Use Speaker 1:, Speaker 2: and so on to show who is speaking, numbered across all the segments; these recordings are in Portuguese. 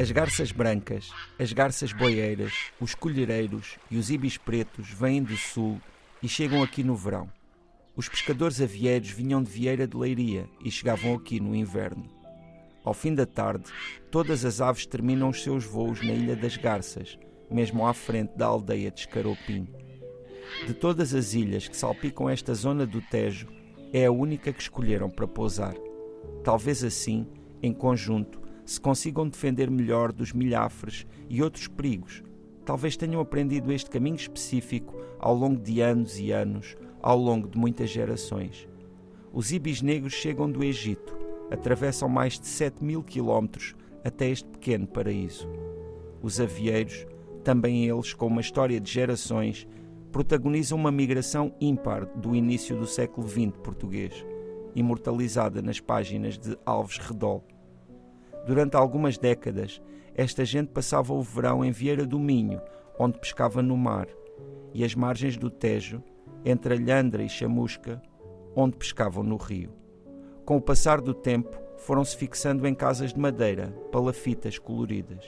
Speaker 1: As garças brancas, as garças boieiras, os colhereiros e os ibis pretos vêm do sul e chegam aqui no verão. Os pescadores avieiros vinham de Vieira de Leiria e chegavam aqui no inverno. Ao fim da tarde, todas as aves terminam os seus voos na Ilha das Garças, mesmo à frente da aldeia de Escaropim. De todas as ilhas que salpicam esta zona do Tejo, é a única que escolheram para pousar. Talvez assim, em conjunto, se consigam defender melhor dos milhafres e outros perigos. Talvez tenham aprendido este caminho específico ao longo de anos e anos, ao longo de muitas gerações. Os ibis negros chegam do Egito, atravessam mais de 7 mil quilómetros até este pequeno paraíso. Os avieiros, também eles com uma história de gerações, protagonizam uma migração ímpar do início do século XX português, imortalizada nas páginas de Alves Redol. Durante algumas décadas, esta gente passava o verão em Vieira do Minho, onde pescava no mar, e as margens do Tejo, entre Alhandra e Chamusca, onde pescavam no rio. Com o passar do tempo, foram-se fixando em casas de madeira, palafitas coloridas.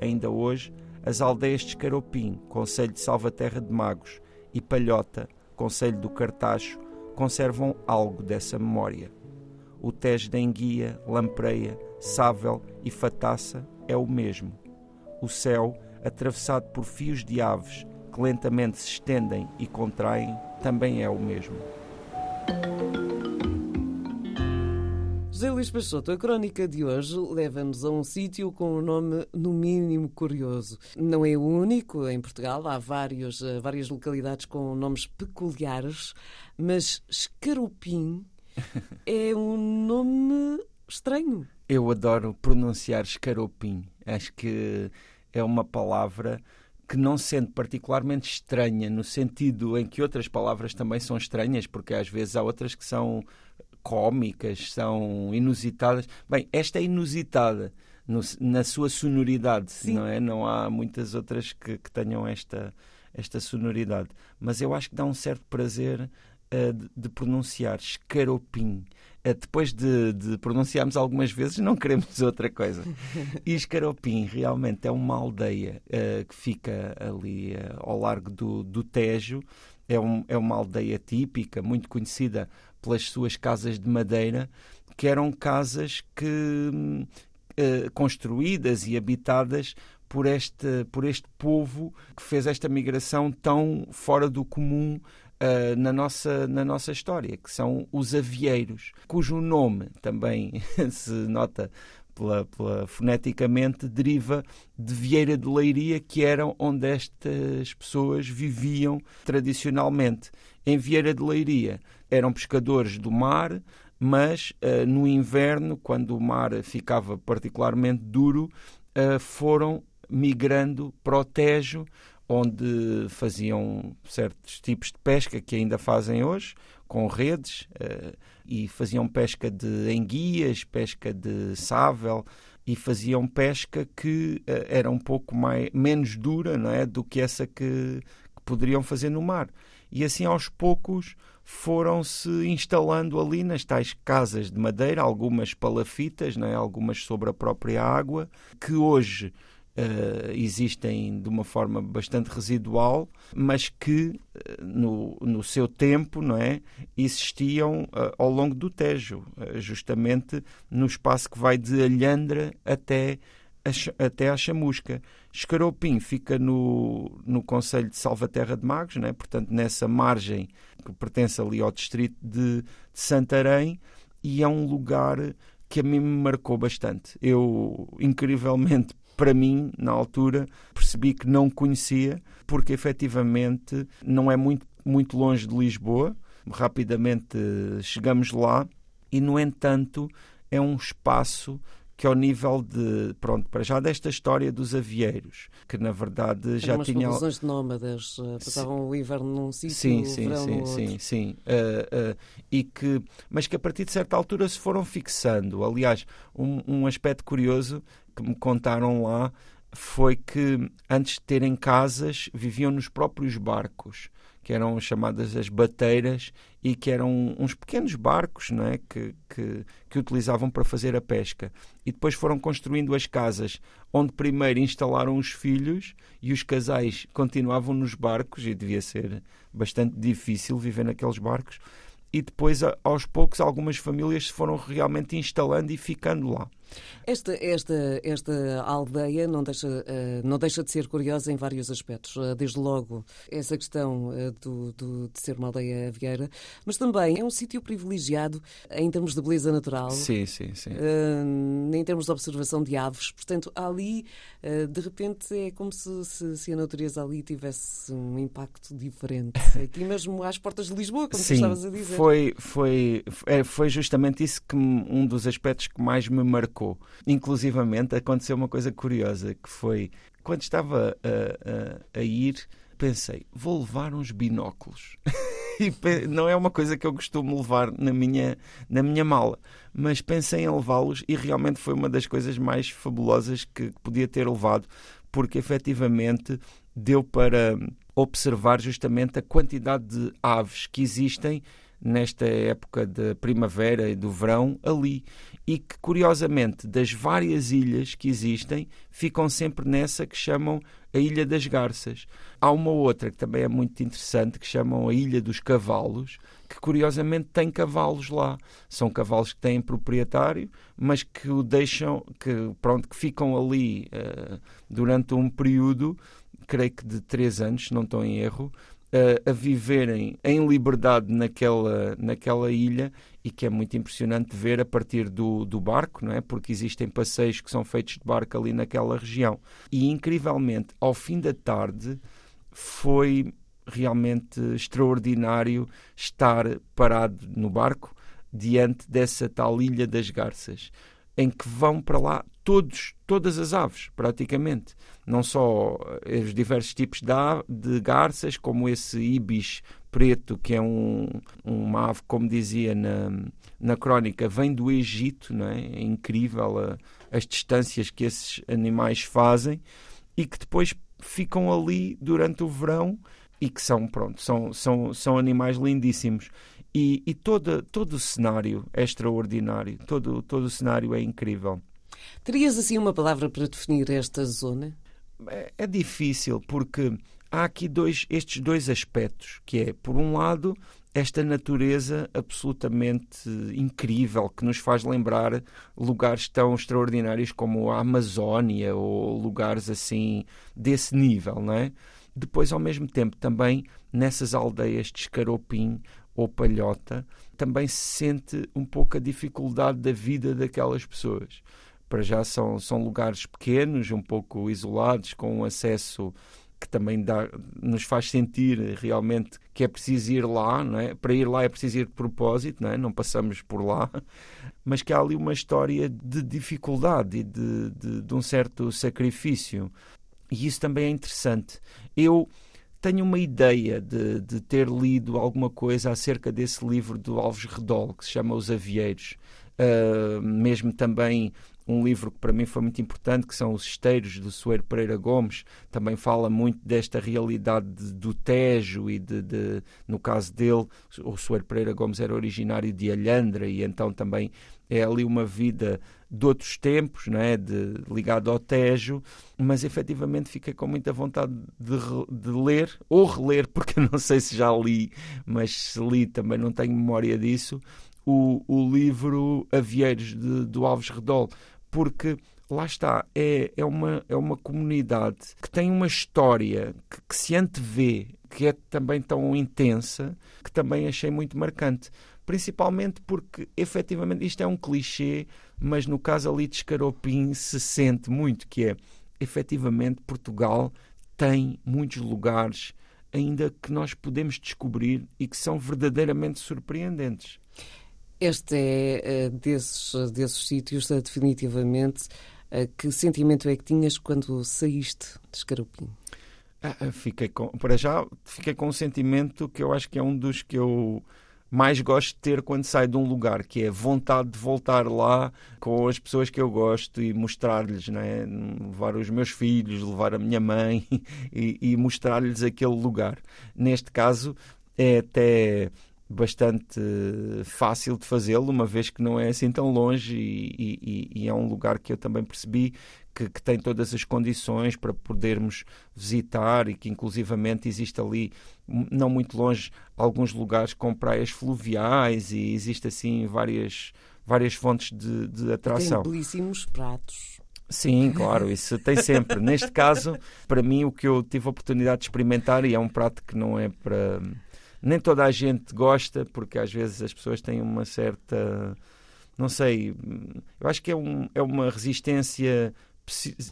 Speaker 1: Ainda hoje, as aldeias de Escaropim, Conselho de Salvaterra de Magos, e Palhota, Conselho do Cartacho, conservam algo dessa memória. O Tejo de Enguia, Lampreia, Sável e Fataça é o mesmo. O céu, atravessado por fios de aves que lentamente se estendem e contraem, também é o mesmo.
Speaker 2: José Luís Peixoto, a crónica de hoje leva-nos a um sítio com um nome no mínimo curioso. Não é o único em Portugal, há vários, eh, várias localidades com nomes peculiares, mas Escarupim é um nome estranho.
Speaker 1: Eu adoro pronunciar Escaropim. Acho que é uma palavra que não sendo particularmente estranha no sentido em que outras palavras também são estranhas, porque às vezes há outras que são cómicas, são inusitadas. Bem, esta é inusitada no, na sua sonoridade, Sim. não é? Não há muitas outras que, que, tenham esta, esta sonoridade. Mas eu acho que dá um certo prazer de, de, pronunciar escaropim. Uh, depois de, de, pronunciarmos algumas vezes, não queremos outra coisa. E Escaropim realmente é uma aldeia uh, que fica ali ao largo do, do Tejo. É, um, é uma aldeia típica, muito conhecida pelas suas casas de madeira, que eram casas que uh, construídas e habitadas por este, por este povo que fez esta migração tão fora do comum uh, na, nossa, na nossa história, que são os avieiros, cujo nome também se nota pela, pela, foneticamente deriva de Vieira de Leiria, que era onde estas pessoas viviam tradicionalmente. Em Vieira de Leiria eram pescadores do mar, mas uh, no inverno, quando o mar ficava particularmente duro, uh, foram migrando para o Tejo, onde faziam certos tipos de pesca que ainda fazem hoje, com redes, uh, e faziam pesca de enguias, pesca de sável, e faziam pesca que era um pouco mais, menos dura não é, do que essa que, que poderiam fazer no mar. E assim, aos poucos, foram-se instalando ali nas tais casas de madeira, algumas palafitas, né, algumas sobre a própria água, que hoje uh, existem de uma forma bastante residual, mas que uh, no, no seu tempo não é, existiam uh, ao longo do Tejo, justamente no espaço que vai de Alhandra até até à Chamusca. Escaropim fica no, no Conselho de Salvaterra de Magos, né? portanto, nessa margem que pertence ali ao distrito de, de Santarém, e é um lugar que a mim me marcou bastante. Eu, incrivelmente, para mim, na altura, percebi que não conhecia, porque efetivamente não é muito, muito longe de Lisboa. Rapidamente chegamos lá e, no entanto, é um espaço que ao nível de, pronto, para já desta história dos avieiros, que na verdade já tinham...
Speaker 2: populações de nómadas, eh, passavam sim. o inverno num sítio,
Speaker 1: sim,
Speaker 2: o
Speaker 1: sim,
Speaker 2: verão
Speaker 1: sim, sim, sim, uh, uh, e que, mas que a partir de certa altura se foram fixando. Aliás, um, um aspecto curioso que me contaram lá foi que antes de terem casas viviam nos próprios barcos que eram chamadas as bateiras e que eram uns pequenos barcos não é? que, que, que utilizavam para fazer a pesca. E depois foram construindo as casas, onde primeiro instalaram os filhos e os casais continuavam nos barcos, e devia ser bastante difícil viver naqueles barcos. E depois, aos poucos, algumas famílias se foram realmente instalando e ficando lá.
Speaker 2: Esta, esta, esta aldeia não deixa, uh, não deixa de ser curiosa em vários aspectos. Uh, desde logo, essa questão uh, do, do, de ser uma aldeia avieira, mas também é um sítio privilegiado em termos de beleza natural.
Speaker 1: Sim, sim, sim.
Speaker 2: em termos de observação de aves. Portanto, ali, de repente, é como se, se, se, a natureza ali tivesse um impacto diferente. Aqui mesmo às portas de Lisboa, como
Speaker 1: sim,
Speaker 2: tu estavas a dizer.
Speaker 1: Foi, foi, é, foi justamente isso que um dos aspectos que mais me marcou marcou. Inclusivamente aconteceu uma coisa curiosa que foi quando estava a, a, a ir, pensei, vou levar uns binóculos. e não é uma coisa que eu costumo levar na minha, na minha mala, mas pensei em levá-los e realmente foi uma das coisas mais fabulosas que podia ter levado, porque efetivamente deu para observar justamente a quantidade de aves que existem nesta época de primavera e do verão ali e que, curiosamente, das várias ilhas que existem, ficam sempre nessa que chamam a Ilha das Garças. Há uma outra que também é muito interessante, que chamam a Ilha dos Cavalos, que curiosamente tem cavalos lá. São cavalos que têm proprietário, mas que o deixam, que pronto, que ficam ali uh, durante um período, creio que de três anos, se não estou em erro, a, viverem em liberdade naquela, naquela ilha e que é muito impressionante ver a partir do, do barco, não é? Porque existem passeios que são feitos de barco ali naquela região. E incrivelmente, ao fim da tarde, foi realmente extraordinário estar parado no barco diante dessa tal Ilha das Garças, em que vão para lá todos, todas as aves, praticamente. Não só eh, os diversos tipos de, garças, como esse ibis preto, que é um, uma ave, como dizia na, na crónica, vem do Egito, não é? é incrível a, as distâncias que esses animais fazem e que depois ficam ali durante o verão e que são, pronto, são, são, são animais lindíssimos. E, e todo, todo o cenário é extraordinário, todo, todo o cenário é incrível.
Speaker 2: Terias assim uma palavra para definir esta zona?
Speaker 1: É, é difícil porque há aqui dois, estes dois aspectos, que é, por um lado, esta natureza absolutamente incrível que nos faz lembrar lugares tão extraordinários como a Amazónia ou lugares assim desse nível, não é? Depois, ao mesmo tempo, também nessas aldeias de Escaropim ou Palhota, também se sente um pouco a dificuldade da vida daquelas pessoas para já são, são lugares pequenos, um pouco isolados, com um acesso que também dá, nos faz sentir realmente que é preciso ir lá, não é? para ir lá é preciso ir de propósito, não, é? não passamos por lá, mas que há ali uma história de dificuldade e de, de, de um certo sacrifício. E isso também é interessante. Eu tenho uma ideia de, de, ter lido alguma coisa acerca desse livro do Alves Redol, que se chama Os Avieiros. Uh, mesmo também um livro que para mim foi muito importante, que são Os Esteiros, do Soeiro Pereira Gomes, também fala muito desta realidade de, do Tejo e, de, de, no caso dele, o Soeiro Pereira Gomes era originário de Alhandra e então também é ali uma vida de outros tempos, não é? de, ligado ao Tejo, mas efetivamente fiquei com muita vontade de, de ler, ou reler, porque não sei se já li, mas se li também não tenho memória disso, o, o livro Avieiros de, do Alves Redol, porque lá está, é, é, uma, é uma comunidade que tem uma história que, que, se antevê, que é também tão intensa, que também achei muito marcante. Principalmente porque, efetivamente, isto é um clichê, mas no caso ali de Escaropim se sente muito que é, efetivamente, Portugal tem muitos lugares ainda que nós podemos descobrir e que são verdadeiramente surpreendentes.
Speaker 2: Este é uh, desses, desses sítios, uh, definitivamente. Uh, que sentimento é que tinhas quando saíste de Escarupim?
Speaker 1: Ah, fiquei com, para já, fiquei com um sentimento que eu acho que é um dos que eu mais gosto de ter quando saio de um lugar, que é vontade de voltar lá com as pessoas que eu gosto e mostrar-lhes, né? levar os meus filhos, levar a minha mãe e, e mostrar-lhes aquele lugar. Neste caso, é até bastante fácil de fazê-lo, uma vez que não é assim tão longe e, e, e é um lugar que eu também percebi que, que, tem todas as condições para podermos visitar e que inclusivamente existe ali, não muito longe, alguns lugares com praias fluviais e existe assim várias, várias fontes de, de atração.
Speaker 2: Tem belíssimos pratos.
Speaker 1: Sim, claro, isso tem sempre. Neste caso, para mim, o que eu tive a oportunidade de experimentar, e é um prato que não é para. Nem toda a gente gosta, porque às vezes as pessoas têm uma certa. Não sei, eu acho que é, um, é uma resistência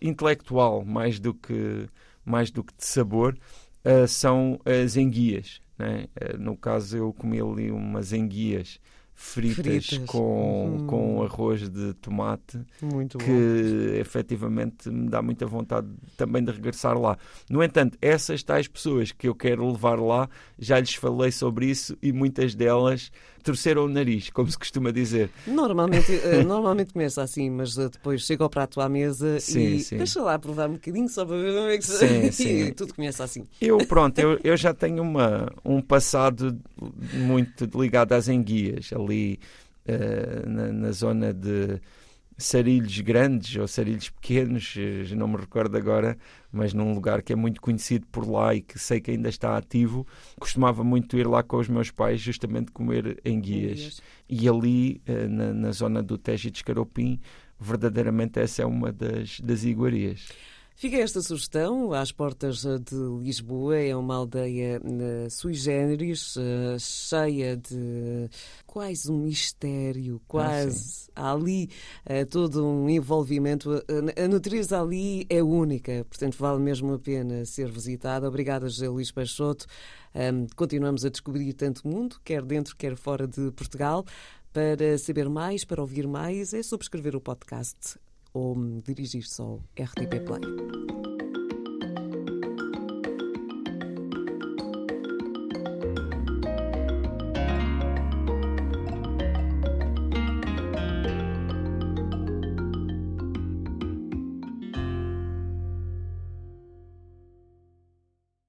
Speaker 1: intelectual mais do que, mais do que de sabor, uh, são as enguias. Né? Uh, no caso, eu comi ali umas enguias fritas, fritas. Com, hum. com arroz de tomate
Speaker 2: Muito
Speaker 1: que
Speaker 2: bom.
Speaker 1: efetivamente me dá muita vontade também de regressar lá. No entanto, essas tais pessoas que eu quero levar lá, já lhes falei sobre isso e muitas delas torceram o nariz, como se costuma dizer.
Speaker 2: Normalmente, uh, normalmente começa assim, mas depois chega o prato à mesa
Speaker 1: sim,
Speaker 2: e
Speaker 1: sim.
Speaker 2: deixa lá provar um bocadinho só para ver como é que se...
Speaker 1: sim, sim.
Speaker 2: e tudo começa assim.
Speaker 1: Eu, pronto, eu, eu já tenho uma, um passado muito ligado às enguias, ali uh, na, na zona de sarilhos grandes ou sarilhos pequenos, já não me recordo agora, mas num lugar que é muito conhecido por lá e que sei que ainda está ativo, costumava muito ir lá com os meus pais justamente comer enguias. E ali, eh, na, na zona do Tejo de Escaropim, verdadeiramente essa é uma das, das iguarias.
Speaker 2: Fica esta sugestão, às portas de Lisboa, é uma aldeia uh, sui generis, uh, cheia de quase um mistério, quase. Ah, Há ali uh, todo um envolvimento. a natureza ali é única, portanto vale mesmo a pena ser visitada. Obrigada, José Luís Peixoto. Um, continuamos a descobrir tanto mundo, quer dentro, quer fora de Portugal. Para saber mais, para ouvir mais, é subscrever o podcast ou dirigir-se ao RTP Play.